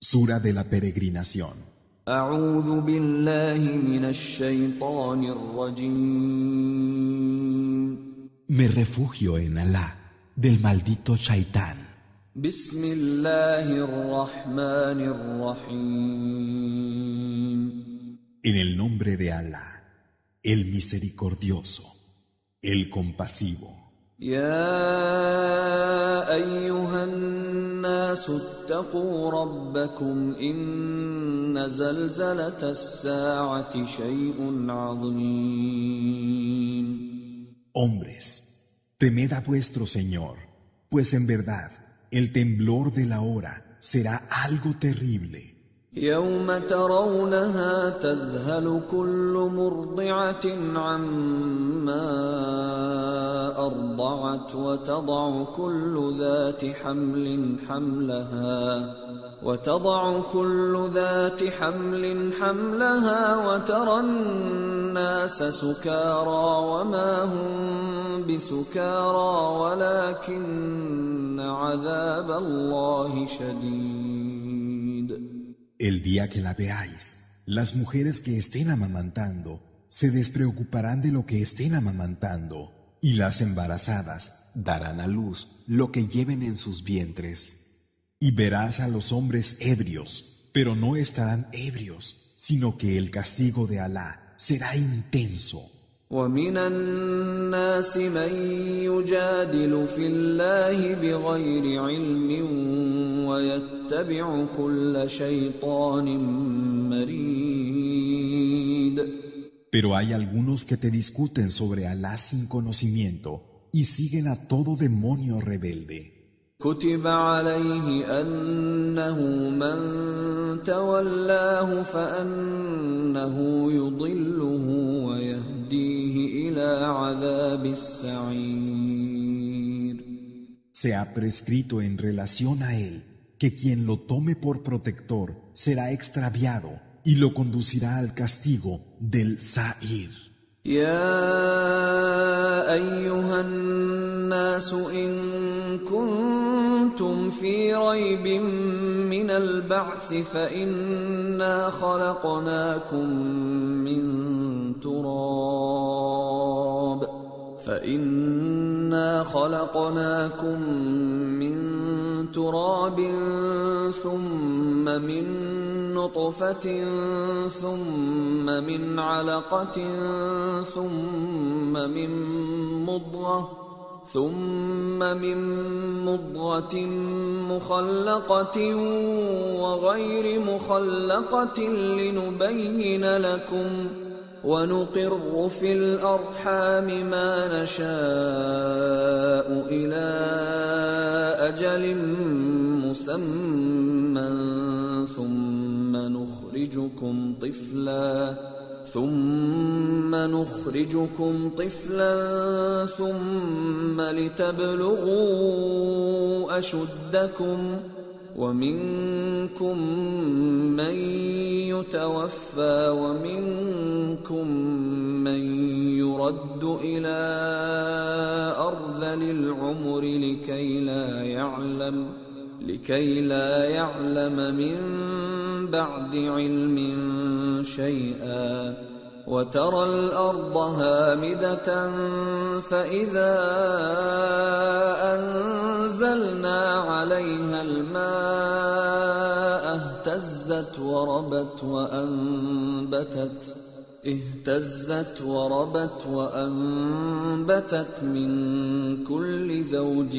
Sura de la peregrinación. Me refugio en Alá del maldito Shaitán. En el nombre de Alá, el misericordioso, el compasivo. يا أيها الناس اتقوا ربكم إن زلزلة الساعة شيء عظيم Hombres, temed a vuestro Señor, pues en verdad el temblor de la hora será algo terrible. يوم ترونها تذهل كل مرضعة عما أرضعت وتضع كل ذات حمل حملها وتضع كل ذات حمل حملها وترى الناس سكارى وما هم بسكارى ولكن عذاب الله شديد El día que la veáis, las mujeres que estén amamantando se despreocuparán de lo que estén amamantando, y las embarazadas darán a luz lo que lleven en sus vientres. Y verás a los hombres ebrios, pero no estarán ebrios, sino que el castigo de Alá será intenso. ومن الناس من يجادل في الله بغير علم ويتبع كل شيطان مريد Pero hay algunos que te discuten sobre Alá sin conocimiento y siguen a todo demonio rebelde. كتب عليه انه من تولاه فانه يضله ويهديه الى عذاب السعير Se ha prescrito en relación a él que quien lo tome por protector será extraviado y lo conducirá al castigo del Sa'ir. يا ايها الناس ان كنتم في ريب من البعث فإنا خلقناكم من تراب فإنا خلقناكم من تراب ثم من نطفة ثم من علقة ثم من مضغة ثم من مضغة مخلقة وغير مخلقة لنبين لكم ونقر في الأرحام ما نشاء إلى أجل مسمى ثم نخرجكم طفلاً ثم نخرجكم طفلا ثم لتبلغوا أشدكم ومنكم من يتوفى ومنكم من يرد إلى أرذل العمر لكي لا يعلم لكي لا يعلم من بعد علم شيئا. وترى الأرض هامدة فإذا أنزلنا عليها الماء اهتزت وربت وأنبتت. اهتزت وربت وانبتت من كل زوج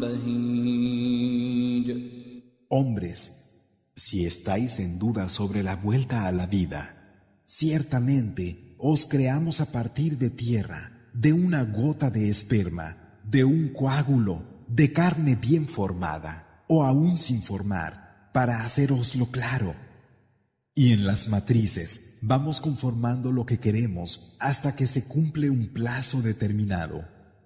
بهيج Hombres, si estáis en duda sobre la vuelta a la vida, ciertamente os creamos a partir de tierra, de una gota de esperma, de un coágulo, de carne bien formada, o aún sin formar, para haceroslo claro. Y en las matrices vamos conformando lo que queremos hasta que se cumple un plazo determinado,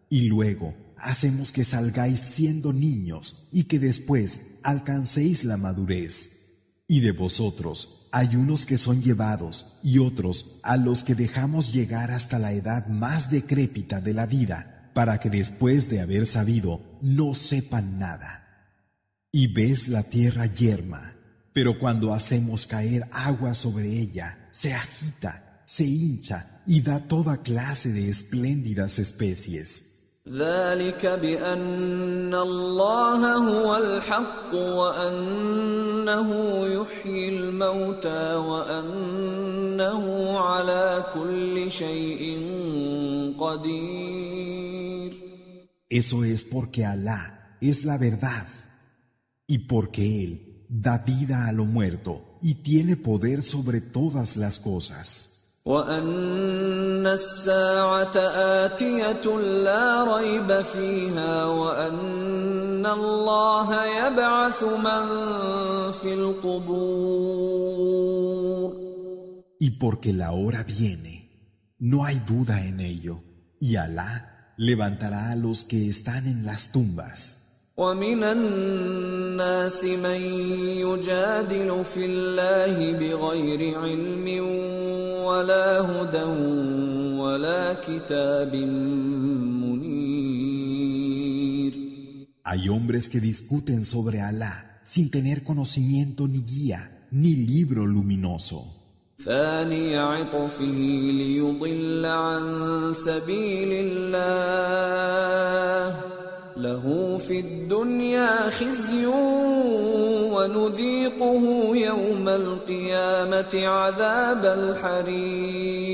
y luego hacemos que salgáis siendo niños y que después alcancéis la madurez. Y de vosotros hay unos que son llevados y otros a los que dejamos llegar hasta la edad más decrépita de la vida, para que después de haber sabido no sepan nada. Y ves la tierra yerma, Pero cuando hacemos caer agua sobre ella, se agita, se hincha y da toda clase de espléndidas especies. ذلك بأن الله هو الحق وأنه يحيي الموتى وأنه على كل شيء قدير Eso es porque Alá es la verdad y porque Él da vida a lo muerto y tiene poder sobre todas las cosas. وأن الساعة آتية لا ريب فيها وأن الله يبعث من في القبور Y porque la hora viene, no hay duda en ello, y Alá levantará a los que están en las tumbas. ومن الناس من يجادل في الله بغير علم ولا هدى ولا كتاب منير Hay hombres que discuten sobre Alá sin tener conocimiento ni guía ni libro luminoso. ثاني عطفه ليضل عن سبيل الله له في الدنيا خزي ونذيقه يوم القيامة عذاب الحريق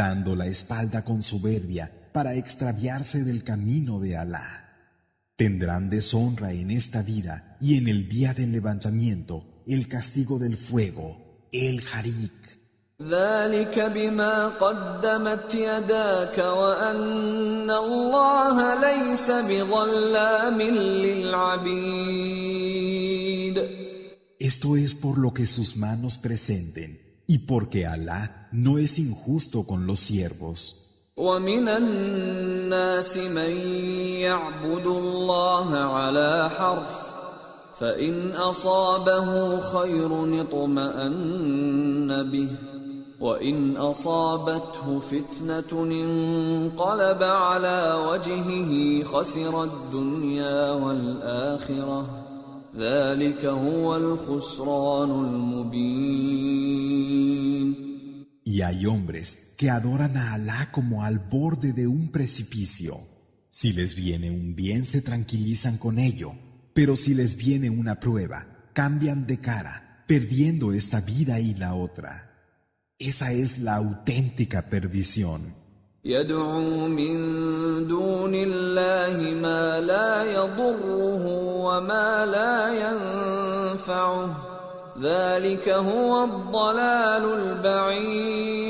dando la espalda con soberbia para extraviarse del camino de Alá. Tendrán deshonra en esta vida y en el día del levantamiento el castigo del fuego, el harik. ذلك بما قدمت يداك وأن الله ليس بظلام للعبيد Esto es por lo que sus manos presenten y porque Alá no es injusto con los siervos. ومن الناس من يعبد الله على حرف فإن أصابه خير اطمأن به وإن أصابته فتنة انقلب على وجهه خسر الدنيا والآخرة ذلك هو الخسران المبين Y hay hombres que adoran a Alá como al borde de un precipicio. Si les viene un bien se tranquilizan con ello, pero si les viene una prueba, cambian de cara, perdiendo esta vida y la otra. Esa es la auténtica perdición. يدعو من دون الله ما لا يضره وما لا ينفعه ذلك هو الضلال البعيد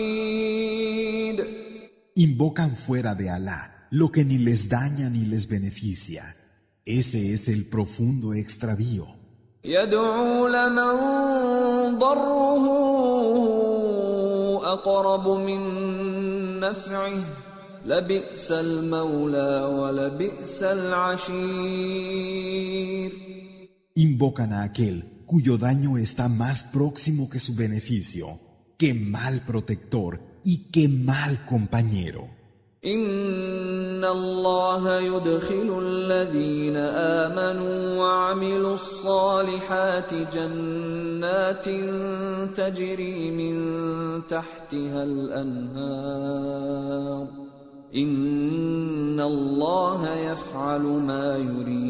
Invocan fuera de Alá lo que ni les daña ni les beneficia. Ese es el profundo extravío. يدعو لمن ضره أقرب من نفعه لبئس المولى ولبئس العشير Invocan a aquel cuyo daño está más próximo que su beneficio. Qué mal protector y qué mal compañero. إن الله يدخل الذين آمنوا وعملوا الصالحات جنات تجري من تحتها الأنهار إن الله يفعل ما يريد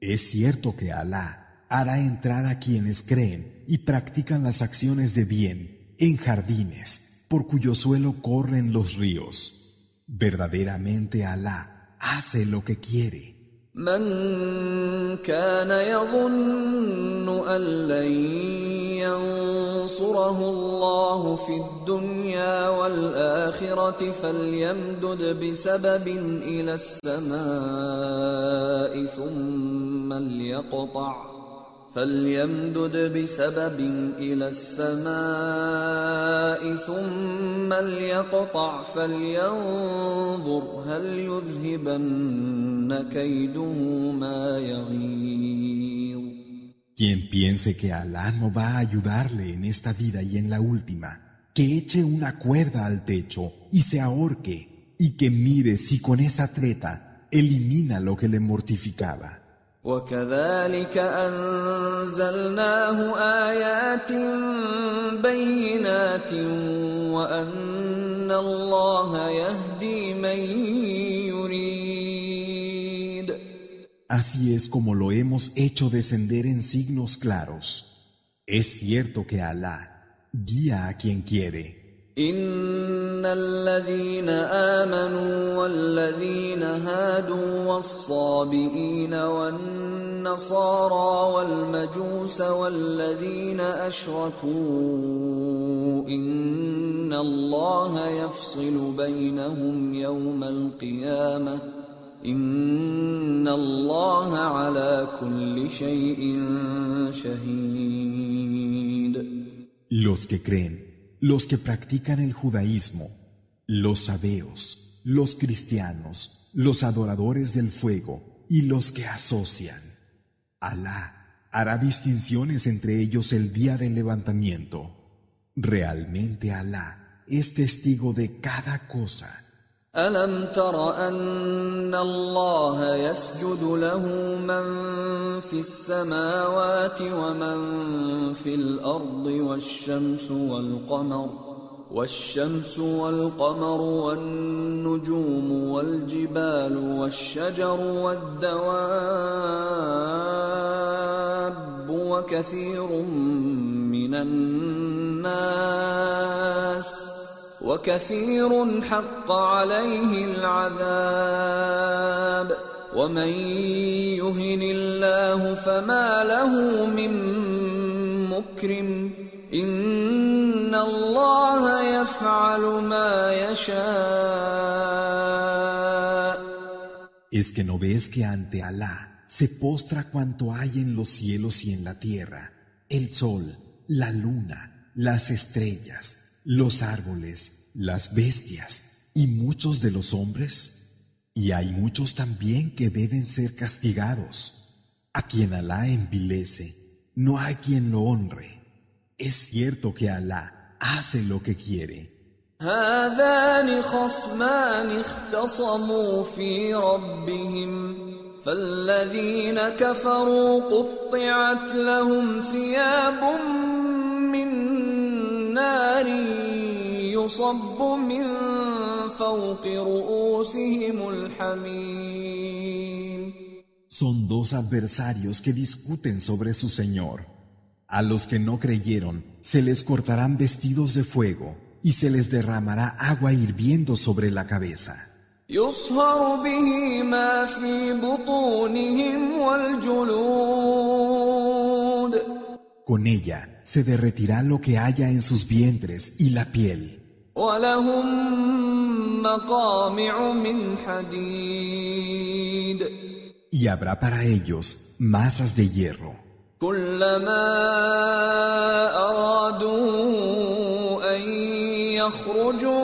Es cierto que Alá hará entrar a quienes creen y practican las acciones de bien en jardines por cuyo suelo corren los ríos. Verdaderamente Alá hace lo que quiere. من كان يظن أن لن ينصره الله في الدنيا والآخرة فليمدد بسبب إلى السماء ثم ليقطع فليمدد بسبب إلى السماء ثم ليقطع فلينظر هل يذهبن كيده ما يغيظ Quien piense que Alá no va a ayudarle en esta vida y en la última, que eche una cuerda al techo y se ahorque, y que mire si con esa treta elimina lo que le mortificaba. وكذلك أنزلناه آيات بينات وأن الله يهدي من يريد Así es como lo hemos hecho descender en signos claros. Es cierto que Alá guía a quien quiere. ان الذين امنوا والذين هادوا والصابئين والنصارى والمجوس والذين اشركوا ان الله يفصل بينهم يوم القيامه ان الله على كل شيء شهيد Los que creen los que practican el judaísmo, los sabeos, los cristianos, los adoradores del fuego y los que asocian. Alá hará distinciones entre ellos el día del levantamiento. Realmente Alá es testigo de cada cosa. ألم تر أن الله يسجد له من في السماوات ومن في الأرض والشمس والقمر والشمس والقمر والنجوم والجبال والشجر والدواب وكثير من الناس ۖ وكثير حق عليه العذاب ومن يهن الله فما له من مكرم ان الله يفعل ما يشاء Es que no ves que ante Alá se postra cuanto hay en los cielos y en la tierra, el sol, la luna, las estrellas, los árboles, las bestias y muchos de los hombres? Y hay muchos también que deben ser castigados. A quien Alá envilece, no hay quien lo honre. Es cierto que Alá hace lo que quiere. Son dos adversarios que discuten sobre su Señor. A los que no creyeron se les cortarán vestidos de fuego y se les derramará agua hirviendo sobre la cabeza. Con ella se derretirá lo que haya en sus vientres y la piel. Y habrá para ellos masas de hierro. كلما أرادوا أن يخرجوا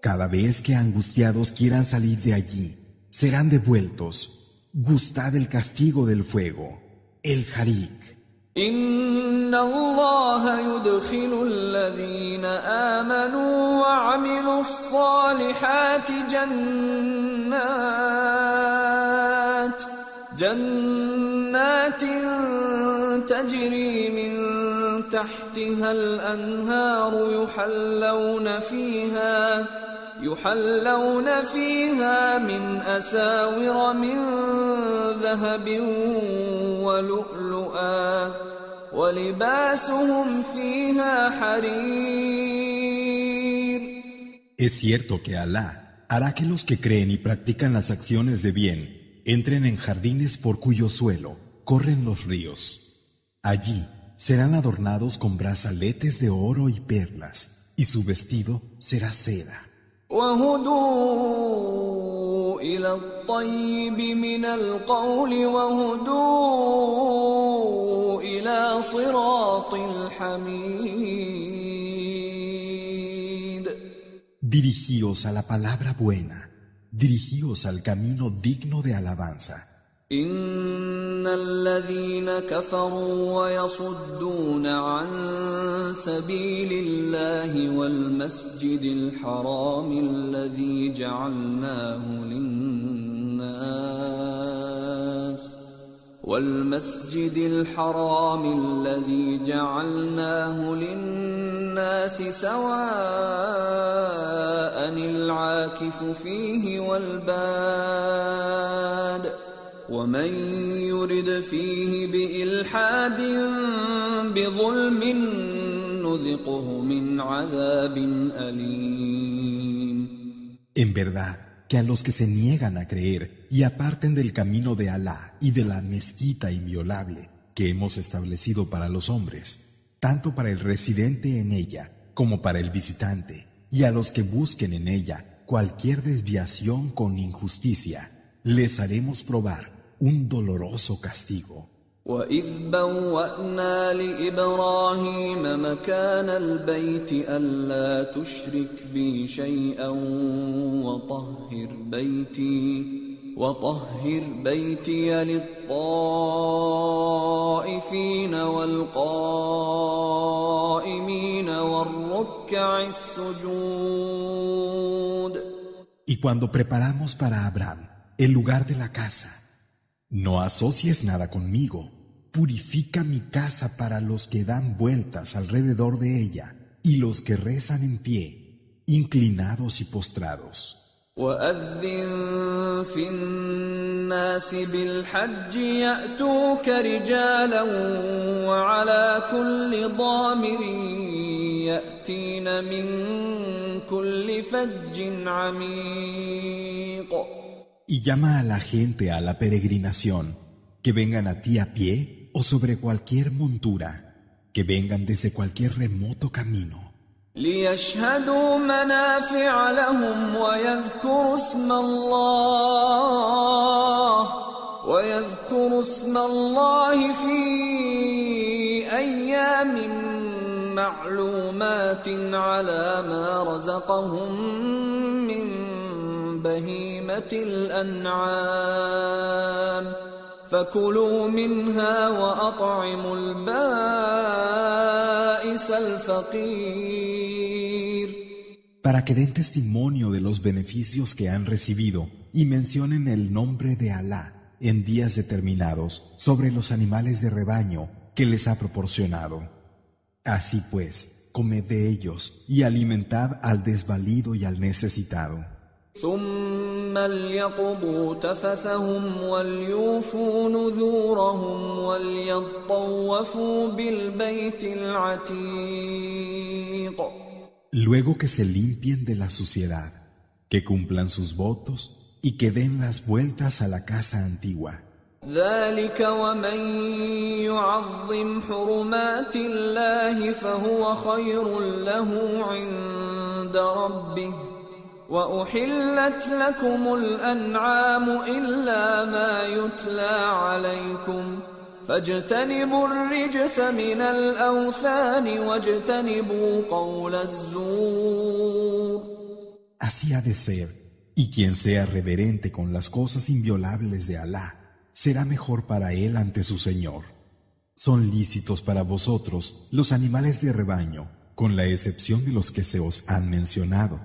Cada vez que angustiados quieran salir de allí, serán devueltos. Gustad el castigo del fuego, el harik. إن الله يدخل الذين آمنوا وعملوا الصالحات جنات جنات تجري من تحتها الأنهار يحلون فيها يحلون فيها من أساور من ذهب ولؤلؤا ولباسهم فيها حرير Es cierto que Alá hará que los que creen y practican las acciones de bien entren en jardines por cuyo suelo corren los ríos. Allí serán adornados con brazaletes de oro y perlas, y su vestido será seda. Dirigíos a la palabra buena, dirigíos al camino digno de alabanza. إن الذين كفروا ويصدون عن سبيل الله والمسجد الحرام الذي جعلناه للناس والمسجد الحرام الذي جعلناه للناس سواء العاكف فيه والباد ومن يرد فيه بإلحاد بظلم نذقه من عذاب أليم En verdad, que a los que se niegan a creer y aparten del camino de Alá y de la mezquita inviolable que hemos establecido para los hombres, tanto para el residente en ella como para el visitante, y a los que busquen en ella cualquier desviación con injusticia, les haremos probar un doloroso castigo. وإذ بوأنا لإبراهيم مكان البيت ألا تشرك بي شيئا وطهر بيتي وطهر بيتي للطائفين والقائمين والركع السجود Y cuando preparamos para Abraham el lugar de la casa, no asocies nada conmigo, purifica mi casa para los que dan vueltas alrededor de ella y los que rezan en pie, inclinados y postrados. وأذن في الناس بالحج يأتوك رجالا وعلى كل ضامر يأتين من كل فج عميق Y llama a la gente a la peregrinación, que vengan a ti a pie o sobre cualquier montura, que vengan desde cualquier remoto camino. ليشهدوا منافع لهم ويذكروا اسم الله ويذكروا اسم الله في أيام معلومات على ما رزقهم من بهيمة الأنعام فكلوا منها وأطعموا البائس الفقير para que den testimonio de los beneficios que han recibido y mencionen el nombre de Alá en días determinados sobre los animales de rebaño que les ha proporcionado. Así pues, comed de ellos y alimentad al desvalido y al necesitado. ثم ليقضوا تفثهم وليوفوا نذورهم وليطوفوا بالبيت العتيق Luego que se limpien de la suciedad, que cumplan sus votos y que den las vueltas a la casa antigua. ذلك ومن يعظم حرمات الله فهو خير له عند ربه وأحلت لكم الأنعام إلا ما يتلى عليكم فاجتنبوا الرجس من الأوثان واجتنبوا قول الزور Así ha de ser, y quien sea reverente con las cosas inviolables de Alá, será mejor para él ante su Señor. Son lícitos para vosotros los animales de rebaño, con la excepción de los que se os han mencionado.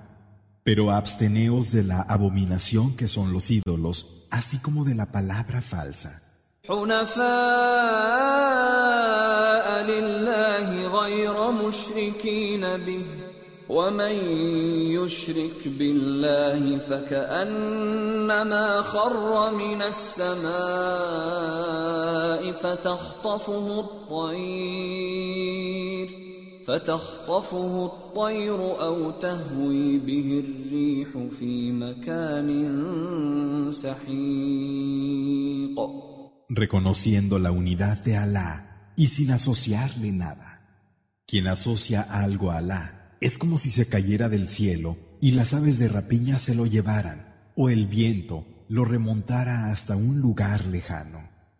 Pero absteneos de la abominación que son los ídolos, así como de la palabra falsa. حنفاء لله غير مشركين به ومن يشرك بالله فكأنما خر من السماء فتخطفه الطير فتخطفه الطير أو تهوي به الريح في مكان سحيق reconociendo la unidad de Alá y sin asociarle nada. Quien asocia algo a Alá es como si se cayera del cielo y las aves de rapiña se lo llevaran, o el viento lo remontara hasta un lugar lejano.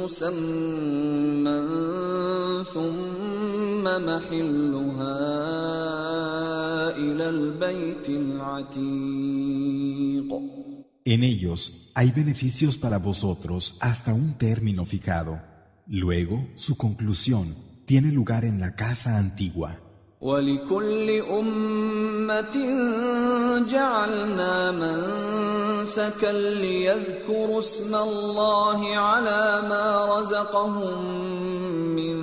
مسمى ثم محلها إلى البيت العتيق En ellos hay beneficios para vosotros hasta un término fijado. Luego, su conclusión tiene lugar en la casa antigua. ولكل أمة جعلنا منسكا ليذكروا اسم الله على ما رزقهم من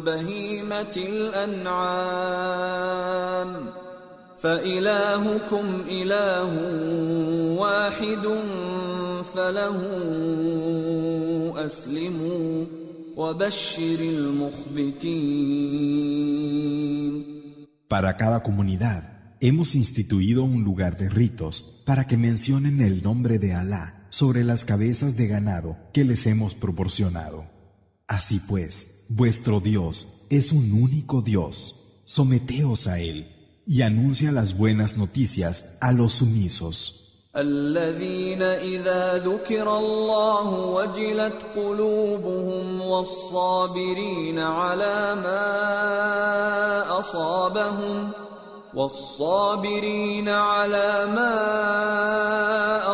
بهيمة الأنعام. فإلهكم إله واحد فله أسلموا وبشر المخبتين. Para cada comunidad hemos instituido un lugar de ritos para que mencionen el nombre de Alá sobre las cabezas de ganado que les hemos proporcionado. Así pues, vuestro Dios es un único Dios. Someteos a Él y anuncia las buenas noticias a los sumisos. الذين إذا ذكر الله وجلت قلوبهم والصابرين على ما أصابهم والصابرين على ما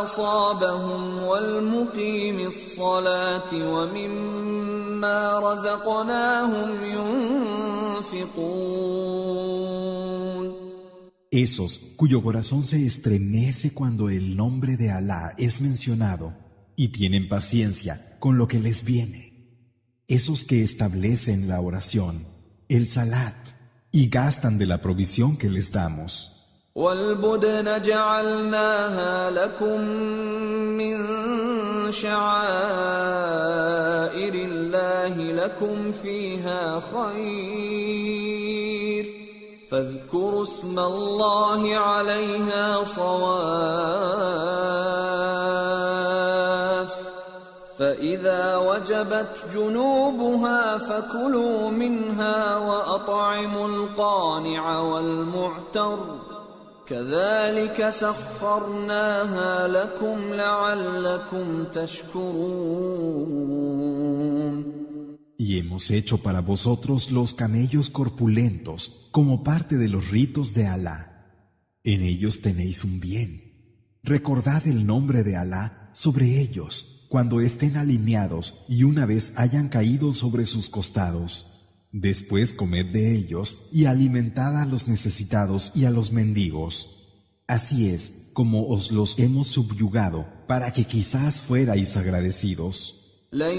أصابهم والمقيم الصلاة ومما رزقناهم ينفقون Esos cuyo corazón se estremece cuando el nombre de Alá es mencionado y tienen paciencia con lo que les viene. Esos que establecen la oración, el salat, y gastan de la provisión que les damos. والبدن جعلناها لكم من شعائر الله لكم فيها خير فاذكروا اسم الله عليها صواف فإذا وجبت جنوبها فكلوا منها وأطعموا القانع والمعتر كذلك سخرناها لكم لعلكم تشكرون Y hemos hecho para vosotros los camellos corpulentos como parte de los ritos de Alá. En ellos tenéis un bien. Recordad el nombre de Alá sobre ellos cuando estén alineados y una vez hayan caído sobre sus costados. Después comed de ellos y alimentad a los necesitados y a los mendigos. Así es como os los hemos subyugado para que quizás fuerais agradecidos. لن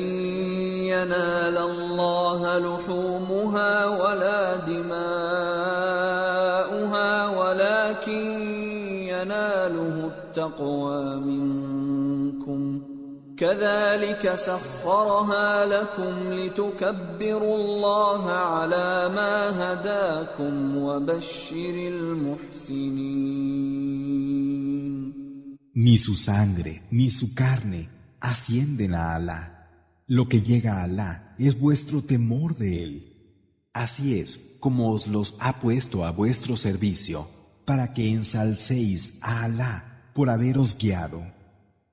ينال الله لحومها ولا دماؤها ولكن يناله التقوى منكم كذلك سخرها لكم لتكبروا الله على ما هداكم وبشر المحسنين Ni su sangre, ni su carne ascienden a Alá. Lo que llega a Alá es vuestro temor de Él. Así es como os los ha puesto a vuestro servicio, para que ensalcéis a Alá por haberos guiado.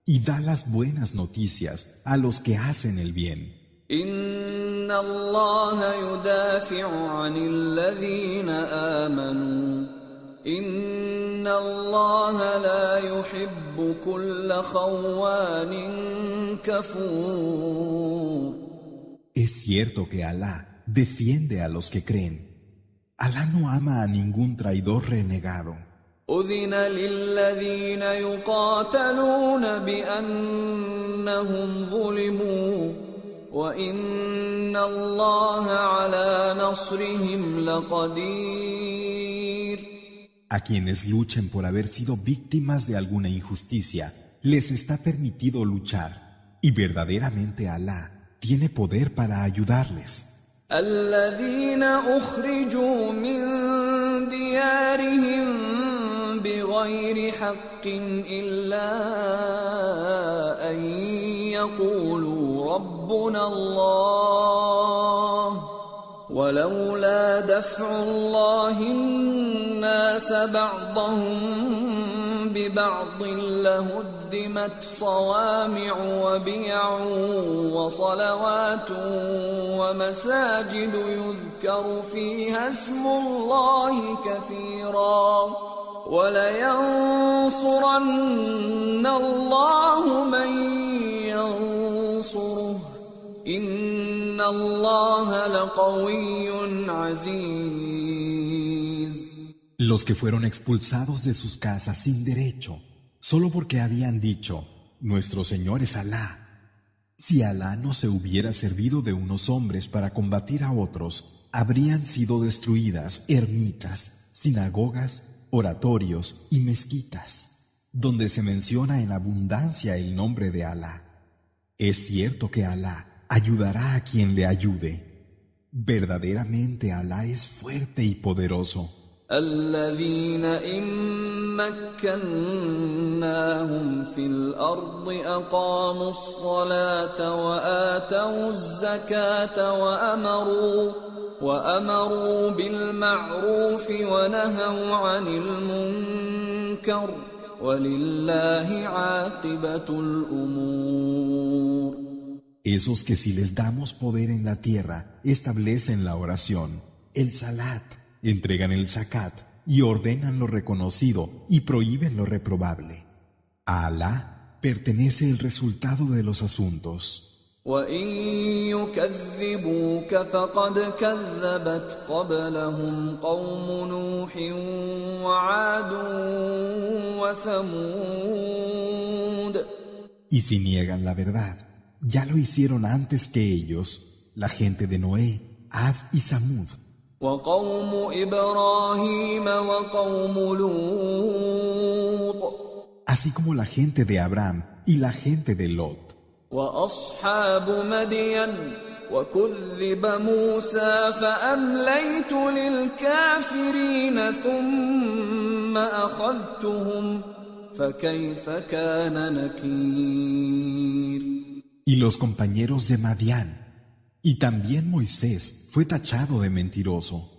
Y da las buenas noticias a los que hacen el bien. إن الله يدافع عن الذين آمنوا إن الله لا يحب كل خوان كفور Es cierto que Alá defiende a los que creen. Alá no ama a ningún traidor renegado. أذن للذين يقاتلون بأنهم ظلموا وإن الله على نصرهم لقدير A quienes luchen por haber sido víctimas de alguna injusticia, les está permitido luchar, y verdaderamente Alá tiene poder para ayudarles. الذين أخرجوا من ديارهم بغير حق إلا أن يقولوا ربنا الله ولولا دفع الله الناس بعضهم ببعض لهدمت صوامع وبيع وصلوات ومساجد يذكر فيها اسم الله كثيرا ولينصرن الله من ينصره إن الله لقوي عزيز Los que fueron expulsados de sus casas sin derecho, solo porque habían dicho, Nuestro Señor es Alá. Si Alá no se hubiera servido de unos hombres para combatir a otros, habrían sido destruidas ermitas, sinagogas, oratorios y mezquitas, donde se menciona en abundancia el nombre de Alá. Es cierto que Alá ayudará a quien le ayude. Verdaderamente Alá es fuerte y poderoso. الذين إن مكناهم في الأرض أقاموا الصلاة وآتوا الزكاة وأمروا وأمروا بالمعروف ونهوا عن المنكر ولله عاقبة الأمور. Esos que si les damos poder en la tierra establecen la oración, el salat, entregan el zakat y ordenan lo reconocido y prohíben lo reprobable. A Alá pertenece el resultado de los asuntos. وإن يكذبوك فقد كذبت قبلهم قوم نوح وعاد وثمود Y si niegan la verdad, ya lo hicieron antes que ellos, la gente de Noé, Ad y Samud. وقوم إبراهيم وقوم لوط así como la gente de Abraham y la gente de Lot. وأصحاب مدين وكذب موسى فأمليت للكافرين ثم أخذتهم فكيف كان نكير Y los compañeros de Madián. Y también Moisés fue tachado de mentiroso.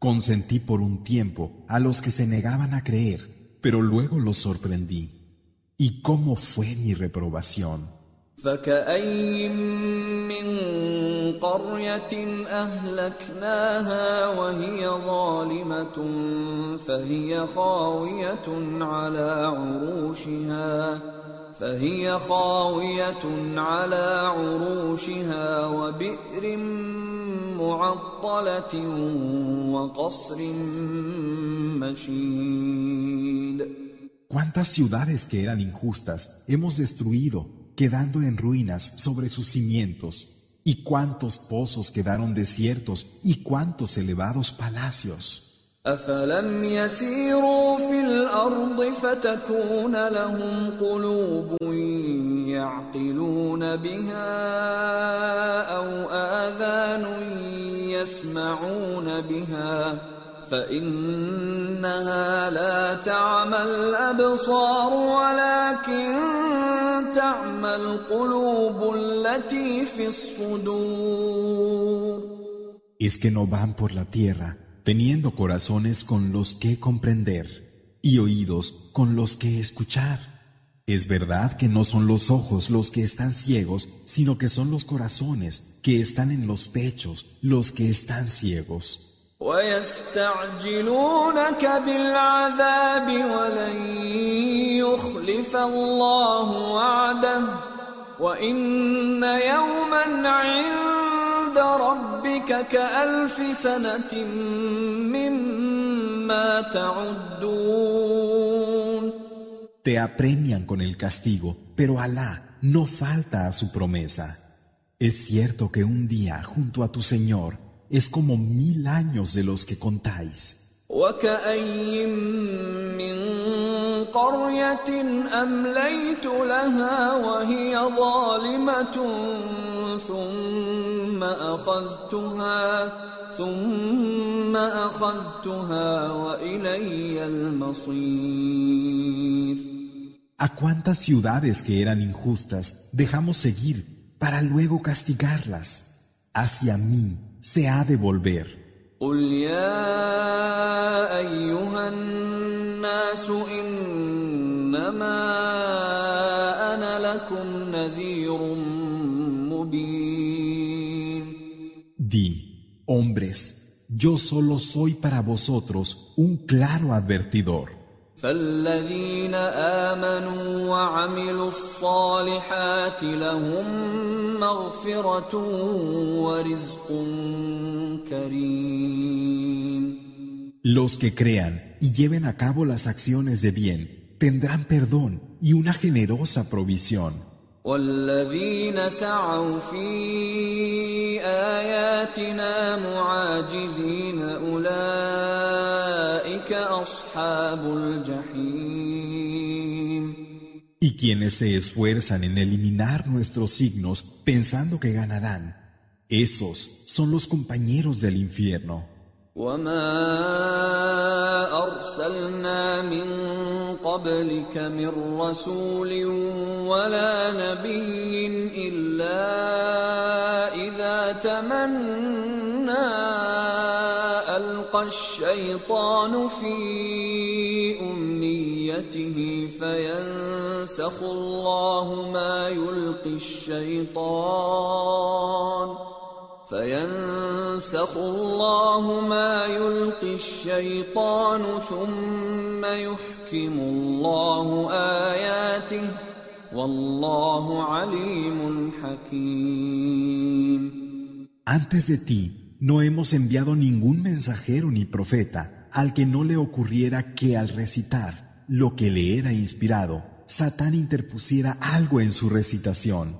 Consentí por un tiempo a los que se negaban a creer, pero luego los sorprendí. ¿Y cómo fue mi reprobación? فكأي من قرية أهلكناها وهي ظالمة فهي خاوية على عروشها فهي خاوية على عروشها وبئر معطلة وقصر مشيد ¿Cuántas ciudades que eran injustas hemos destruido, quedando en ruinas sobre sus cimientos? ¿Y cuántos pozos quedaron desiertos? ¿Y cuántos elevados palacios? أفلم يسيروا في الأرض فتكون لهم قلوب يعقلون بها أو آذان يسمعون بها فإنها لا تعمى الأبصار ولكن تعمى القلوب التي في الصدور Es que no van por la tierra teniendo corazones con los que comprender y oídos con los que escuchar. Es verdad que no son los ojos los que están ciegos, sino que son los corazones que están en los pechos los que están ciegos. ويستعجلونك بالعذاب ولن يخلف الله وعده وإن يوما عند ربك كألف سنة مما تعدون Te apremian con el castigo, pero Alá no falta a su promesa. Es cierto que un día junto a tu Señor es como mil años de los que contáis. وكأي من قرية أمليت لها وهي ظالمة ثم أخذتها ثم أخذتها وإلي المصير ¿A cuántas ciudades que eran injustas dejamos seguir para luego castigarlas? Hacia mí se ha de volver. قل يا أيها الناس إنما hombres, yo solo soy para vosotros un claro advertidor. فالذين آمنوا وعملوا الصالحات لهم مغفرة ورزق كريم Los que crean y lleven a cabo las acciones de bien tendrán perdón y una generosa provisión. والذين سعوا في آياتنا معاجزين أولئك أصحاب الجحيم Y quienes se esfuerzan en eliminar nuestros signos pensando que ganarán, esos son los compañeros del infierno. وما أرسلنا من قبلك من رسول ولا نبي إلا إذا تمنى ألقى الشيطان في أمنيته فينسخ الله ما يلقي الشيطان فينسخ الله ما يلقي الشيطان ثم يحكم الله آياته والله عليم حكيم Antes de ti no hemos enviado ningún mensajero ni profeta al que no le ocurriera que al recitar lo que le era inspirado, Satán interpusiera algo en su recitación.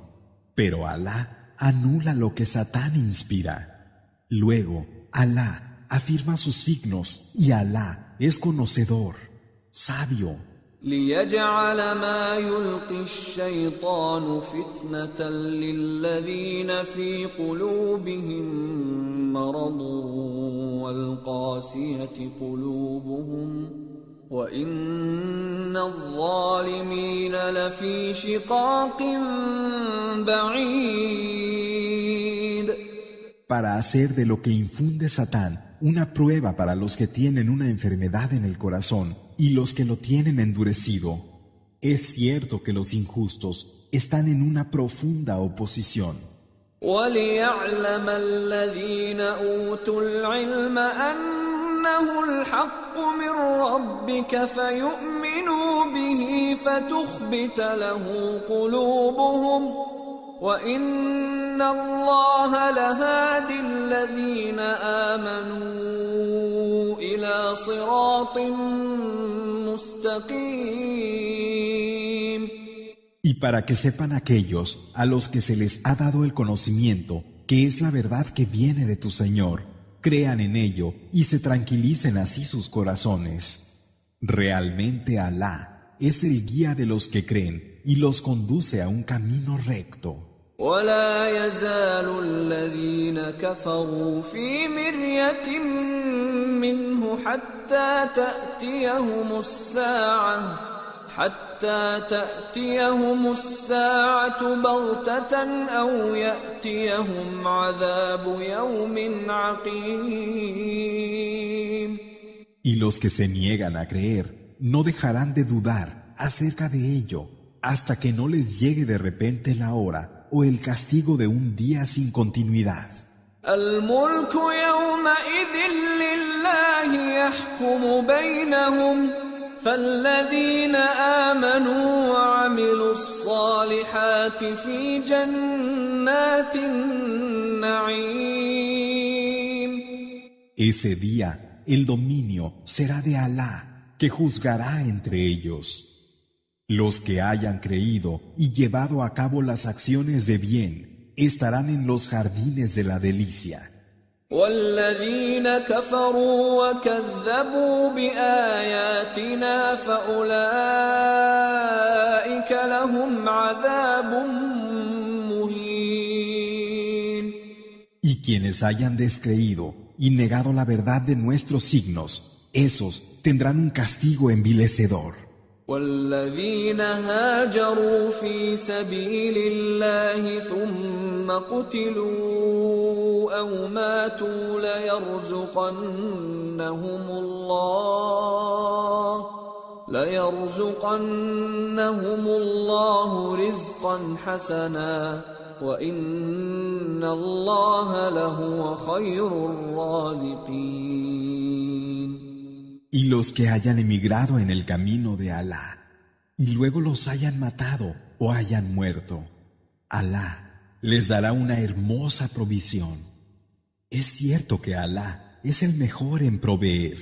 Pero Alá anula lo que Satán inspira. Luego, Alá afirma sus signos y Alá es conocedor, sabio. ليجعل ما يلقي الشيطان فتنة للذين في قلوبهم مرض والقاسية قلوبهم وإن الظالمين لفي شقاق بعيد para hacer de lo que infunde Satán una prueba para los que tienen una enfermedad en el corazón y los que lo tienen endurecido. Es cierto que los injustos están en una profunda oposición. وليعلم الذين أوتوا العلم أنه الحق من ربك فيؤمنوا به فتخبت له قلوبهم وإن الله لهادي الذين آمنوا إلى صراط مستقيم y para que sepan aquellos a los que se les ha dado el conocimiento, que es la verdad que viene de tu Señor, crean en ello y se tranquilicen así sus corazones. Realmente Alá es el guía de los que creen y los conduce a un camino recto. ولا يزال الذين كفروا في مرية منه حتى تأتيهم الساعة حتى تأتيهم الساعة بغتة أو يأتيهم عذاب يوم عقيم Y los que se niegan a creer no dejarán de dudar acerca de ello hasta que no les llegue de repente la hora o el castigo de un día sin continuidad. الملك يومئذ لله يحكم بينهم فالذين آمنوا وعملوا الصالحات في جنات النعيم Ese día el dominio será de Alá, que juzgará entre ellos. Los que hayan creído y llevado a cabo las acciones de bien estarán en los jardines de la delicia. والذين كفروا وكذبوا بآياتنا فأولئك لهم عذاب مهين Y quienes hayan descreído y negado la verdad de nuestros signos, esos tendrán un castigo envilecedor. والذين هاجروا في سبيل الله ثم قتلوا أو ماتوا ليرزقنهم الله ليرزقنهم الله رزقا حسنا وإن الله لهو خير الرازقين. Y los que hayan emigrado en el camino de Alá, y luego los hayan matado o hayan muerto, Alá les dará una hermosa provisión. Es cierto que Alá es el mejor en proveer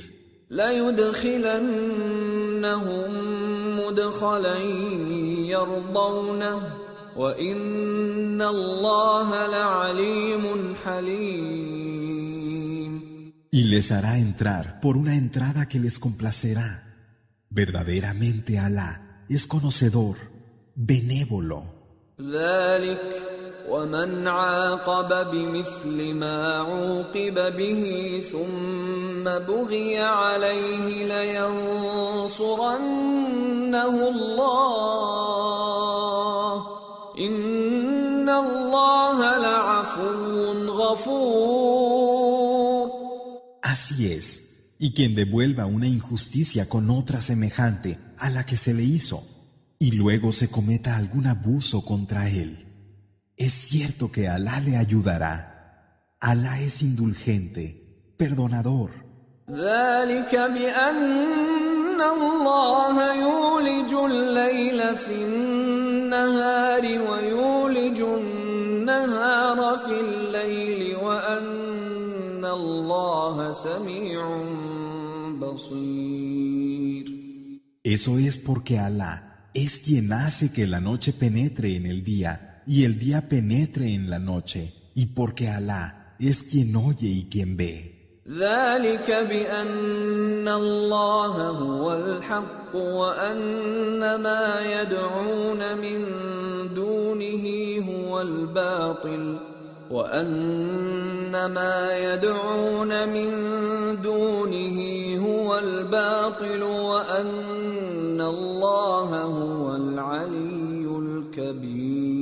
y les hará entrar por una entrada que les complacerá. Verdaderamente Alá es conocedor, benévolo. ومن عاقب بمثل ما عوقب به ثم بغي عليه لينصرنه الله إن الله لعفو غفور Así es, y quien devuelva una injusticia con otra semejante a la que se le hizo, y luego se cometa algún abuso contra él, es cierto que Alá le ayudará. Alá es indulgente, perdonador. Eso es porque Alá es quien hace que la noche penetre en el día y el día penetre en la noche y porque Alá es quien oye y quien ve. ذلك بأن الله هو الحق وأن ما يدعون من دونه هو الباطل وأن ما يدعون من دونه هو الباطل وأن الله هو العلي الكبير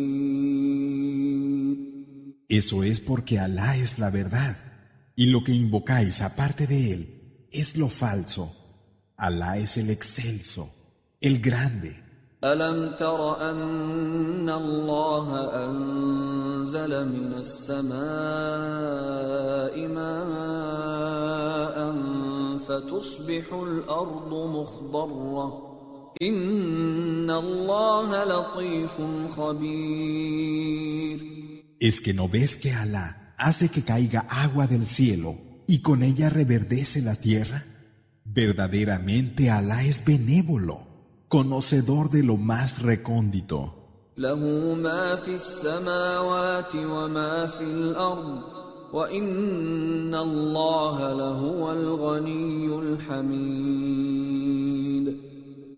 Eso es porque Alá es la verdad y lo que invocáis aparte de él es lo falso. Alá es el excelso, el grande. ألم تر أن الله أنزل من السماء ماء فتصبح الأرض مخضرة إن الله لطيف خبير ¿Es que no ves que Alá hace que caiga agua del cielo y con ella reverdece la tierra? Verdaderamente Alá es benévolo conocedor de lo más recóndito.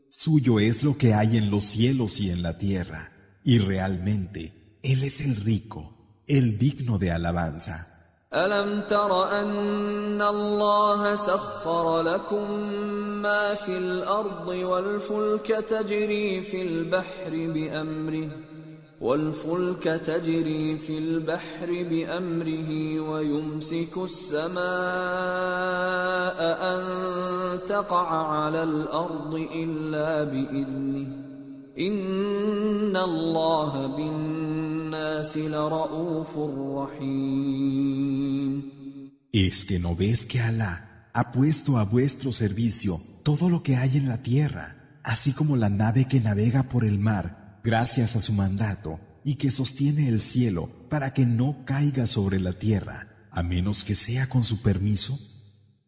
Suyo es lo que hay en los cielos y en la tierra, y realmente Él es el rico, el digno de alabanza. ألم تر أن الله سخر لكم ما في الأرض والفلك تجري في البحر بأمره والفلك تجري في البحر بأمره ويمسك السماء أن تقع على الأرض إلا بإذنه إن الله بالناس لرؤوف رحيم ¿Es que no ves que Alá ha puesto a vuestro servicio todo lo que hay en la tierra, así como la nave que navega por el mar, gracias a su mandato, y que sostiene el cielo para que no caiga sobre la tierra, a menos que sea con su permiso?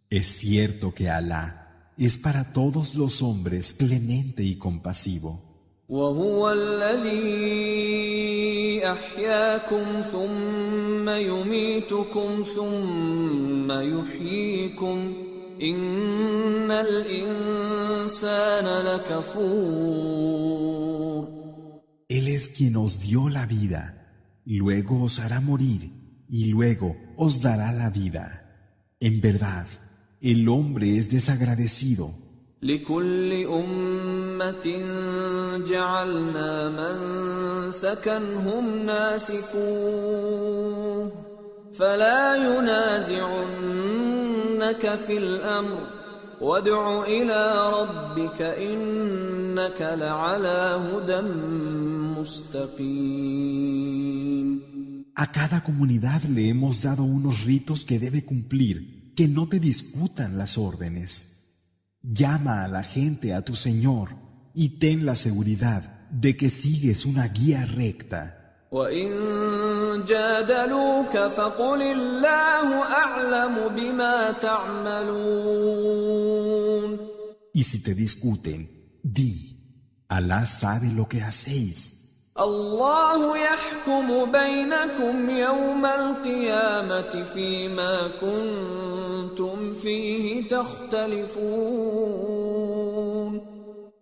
Es cierto que Alá es para todos los hombres clemente y compasivo. وهو الذي احياكم ثم يميتكم ثم يحييكم ان الانسان لكفور Él es quien os dio la vida, luego os hará morir y luego os dará la vida. En verdad, el hombre es desagradecido. لكل أمة جعلنا منسكا هم ناسكوه فلا ينازعنك في الأمر وادع إلى ربك إنك لعلى هدى مستقيم A cada comunidad le hemos dado unos ritos que debe cumplir, que no te disputan las órdenes. Llama a la gente a tu Señor y ten la seguridad de que sigues una guía recta. Y si te discuten, di, Alá sabe lo que hacéis. الله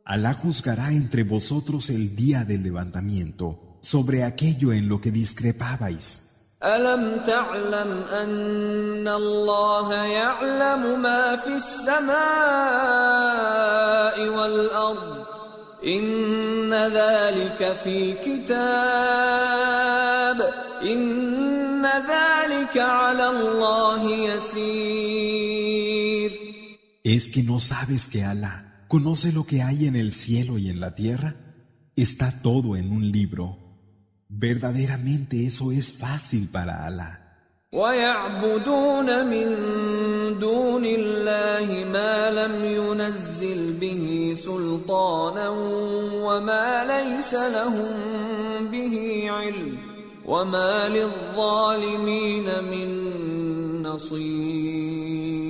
Alá juzgará entre vosotros el día del levantamiento sobre aquello en lo que discrepabais. ألم تعلم أن الله يعلم ما إن ذلك في كتاب إن ذلك على الله يسير ¿Es que no sabes que Alá conoce lo que hay en el cielo y en la tierra? Está todo en un libro. Verdaderamente eso es fácil para Alá. ويعبدون من دون الله ما لم ينزل به سلطانا وما ليس لهم به علم وما للظالمين من نصير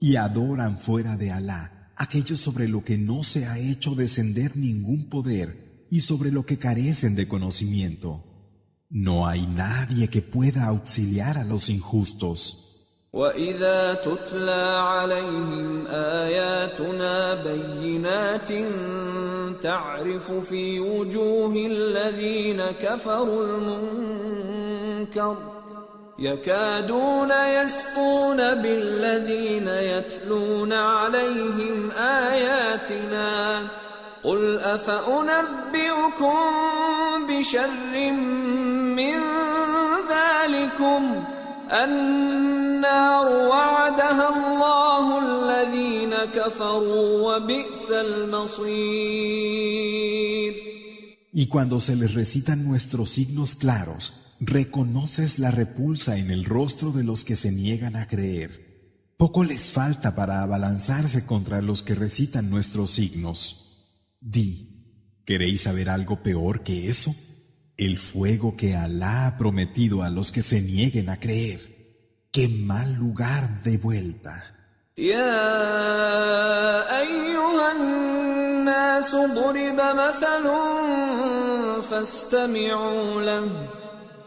Y adoran fuera de Alá aquello sobre lo que no se ha hecho descender ningún poder y sobre lo que carecen de conocimiento. No hay nadie que pueda auxiliar a los injustos. وإذا تتلى عليهم آياتنا بينات تعرف في وجوه الذين كفروا المنكر يكادون يسقون بالذين يتلون عليهم آياتنا قل أفأنبئكم بشر من ذلكم النار وعدها الله الذين كفروا وبئس المصير Y cuando se les recitan nuestros signos claros, reconoces la repulsa en el rostro de los que se niegan a creer. Poco les falta para abalanzarse contra los que recitan nuestros signos. Di, ¿queréis saber algo peor que eso? El fuego que Alá ha prometido a los que se nieguen a creer. ¡Qué mal lugar de vuelta! يا أيها الناس ضرب مثل فاستمعوا له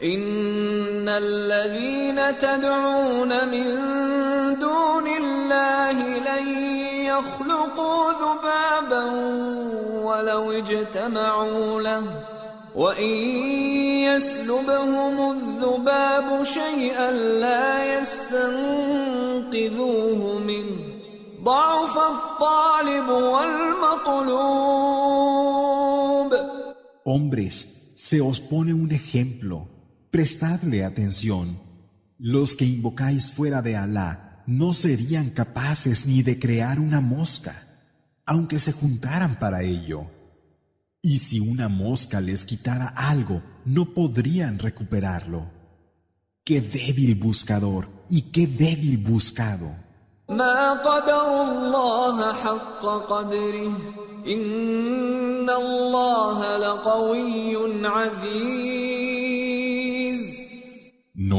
إن الذين تدعون من دون الله لن يخلقوا ذبابا ولو اجتمعوا له وإن يسلبهم الذباب شيئا لا يستنقذوه منه ضعف الطالب والمطلوب Hombres, se os pone un ejemplo. Prestadle atención. Los que invocáis fuera de Alá no serían capaces ni de crear una mosca, aunque se juntaran para ello. Y si una mosca les quitara algo, no podrían recuperarlo. Qué débil buscador y qué débil buscado.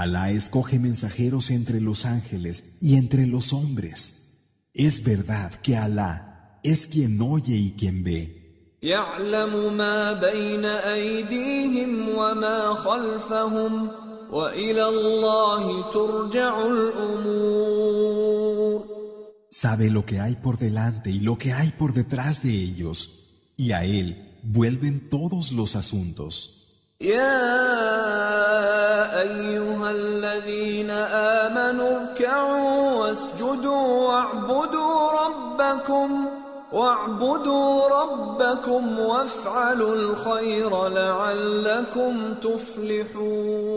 Alá escoge mensajeros entre los ángeles y entre los hombres. Es verdad que Alá es quien oye y quien ve. يعلم ما بين أيديهم وما خلفهم وإلى الله ترجع الأمور Sabe lo que hay por delante y lo que hay por detrás de ellos, y a Él vuelven todos los asuntos. يا أيها الذين آمنوا اركعوا واسجدوا واعبدوا ربكم واعبدوا ربكم وافعلوا الخير لعلكم تفلحون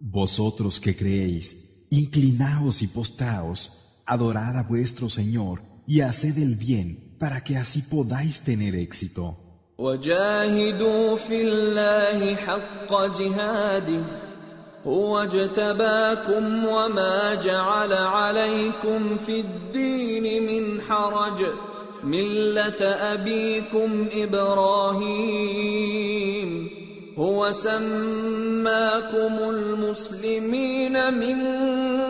Vosotros que creéis, inclinaos y postraos, adorad a vuestro Señor y haced el bien para que así podáis tener éxito. وجاهدوا في الله حق جهاده هو اجتباكم وما جعل عليكم في الدين من حرج. ملة أبيكم إبراهيم. هو سماكم المسلمين من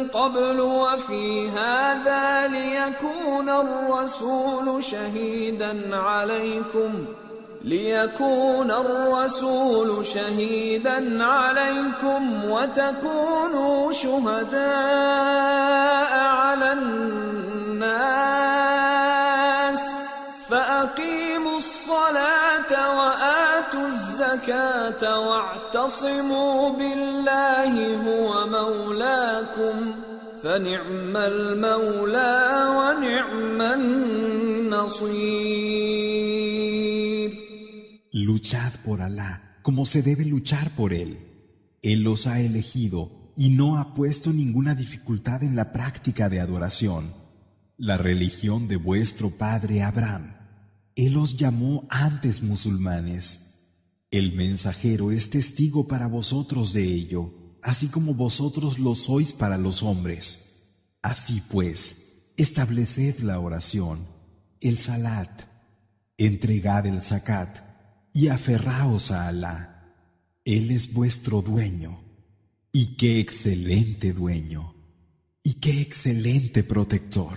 قبل وفي هذا ليكون الرسول شهيدا عليكم. ليكون الرسول شهيدا عليكم وتكونوا شهداء على الناس فأقيموا الصلاة وآتوا الزكاة واعتصموا بالله هو مولاكم فنعم المولى ونعم النصير Por Alá como se debe luchar por Él. Él los ha elegido y no ha puesto ninguna dificultad en la práctica de adoración. La religión de vuestro padre Abraham. Él los llamó antes musulmanes. El mensajero es testigo para vosotros de ello, así como vosotros lo sois para los hombres. Así pues, estableced la oración, el salat, entregad el zakat, y aferraos a Alá. Él es vuestro dueño. Y qué excelente dueño. Y qué excelente protector.